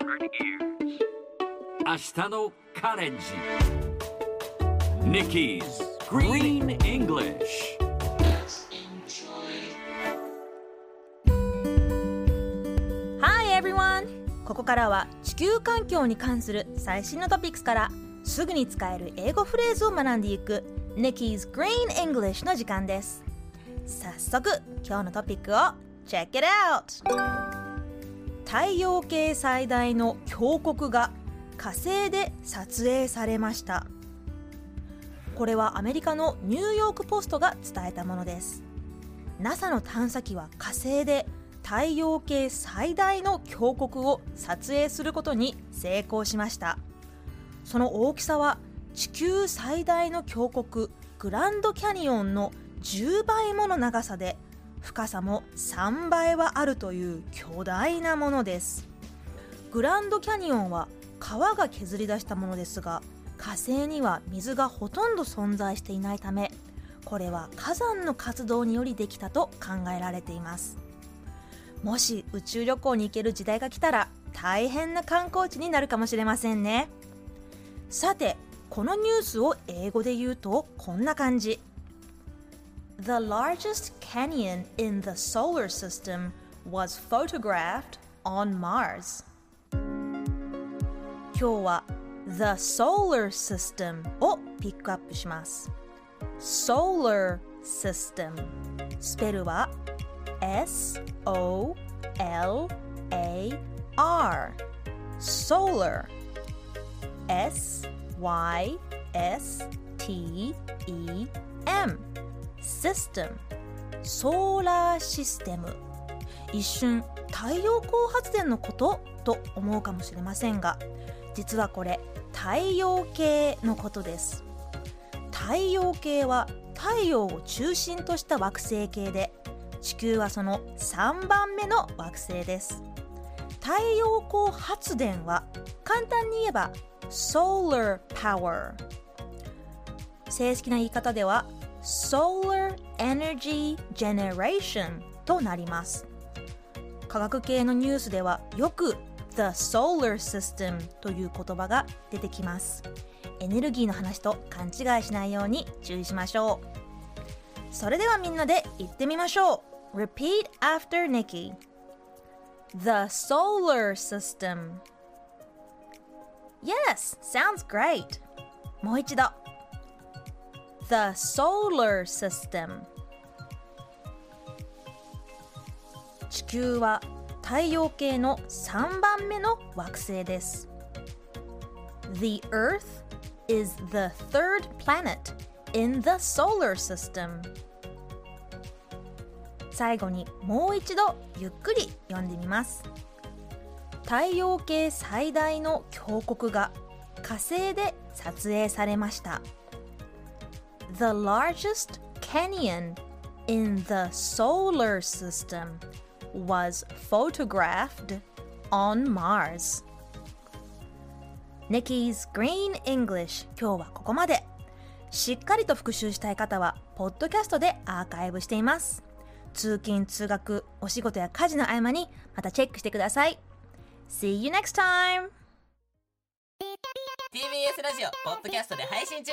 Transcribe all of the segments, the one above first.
明日のカレンジ Nikki's Green English Hi everyone! ここからは地球環境に関する最新のトピックスからすぐに使える英語フレーズを学んでいく Nikki's Green English の時間です早速今日のトピックを Check it out! 太陽系最大の峡谷が火星で撮影されました。これはアメリカのニューヨークポストが伝えたものです。NASA の探査機は火星で太陽系最大の峡谷を撮影することに成功しました。その大きさは地球最大の峡谷グランドキャニオンの10倍もの長さで深さも3倍はあるという巨大なものです。グランドキャニオンは川が削り出したものですが火星には水がほとんど存在していないためこれは火山の活動によりできたと考えられています。もし宇宙旅行に行ける時代が来たら大変な観光地になるかもしれませんね。さてこのニュースを英語で言うとこんな感じ。The largest canyon in the solar system was photographed on Mars 今日は The Solar System をピックアップします Solar System スペルは S-O-L-A-R Solar S-Y-S-T-E-M System ソーラーシステム一瞬太陽光発電のことと思うかもしれませんが実はこれ太陽系のことです。太陽系は太陽を中心とした惑星系で地球はその3番目の惑星です。太陽光発電は簡単に言えば Solar Power 正式な言い方では Solar Energy Generation となります科学系のニュースではよく The Solar System という言葉が出てきますエネルギーの話と勘違いしないように注意しましょうそれではみんなで言ってみましょう Repeat after Nikki The Solar System Yes, sounds great もう一度 The Solar System 地球は太陽系の3番目の惑星です The Earth is the third planet in the solar system 最後にもう一度ゆっくり読んでみます太陽系最大の峡谷が火星で撮影されました The largest canyon in the solar system was photographed on Mars. Nikki's Green English 今日はここまで。しっかりと復習したい方は、ポッドキャストでアーカイブしています。通勤・通学、お仕事や家事の合間にまたチェックしてください。See you next time! TBS ラジオポッドキャストで配信中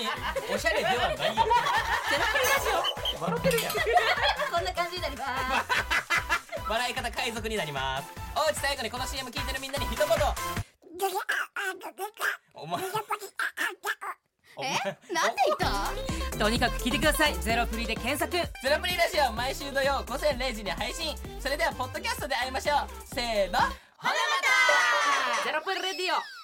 におしゃれではないよ。ゼロプリラジオ笑ってるやんこんな感じになります笑い方海賊になります。おうち最後にこの CM 聞いてるみんなに一言。お前お前。なんで言った？とにかく聞いてください。ゼロプリで検索。ゼロプリラジオ毎週土曜午前0時に配信。それではポッドキャストで会いましょう。せーの。ほなまた。ゼロプリレディオ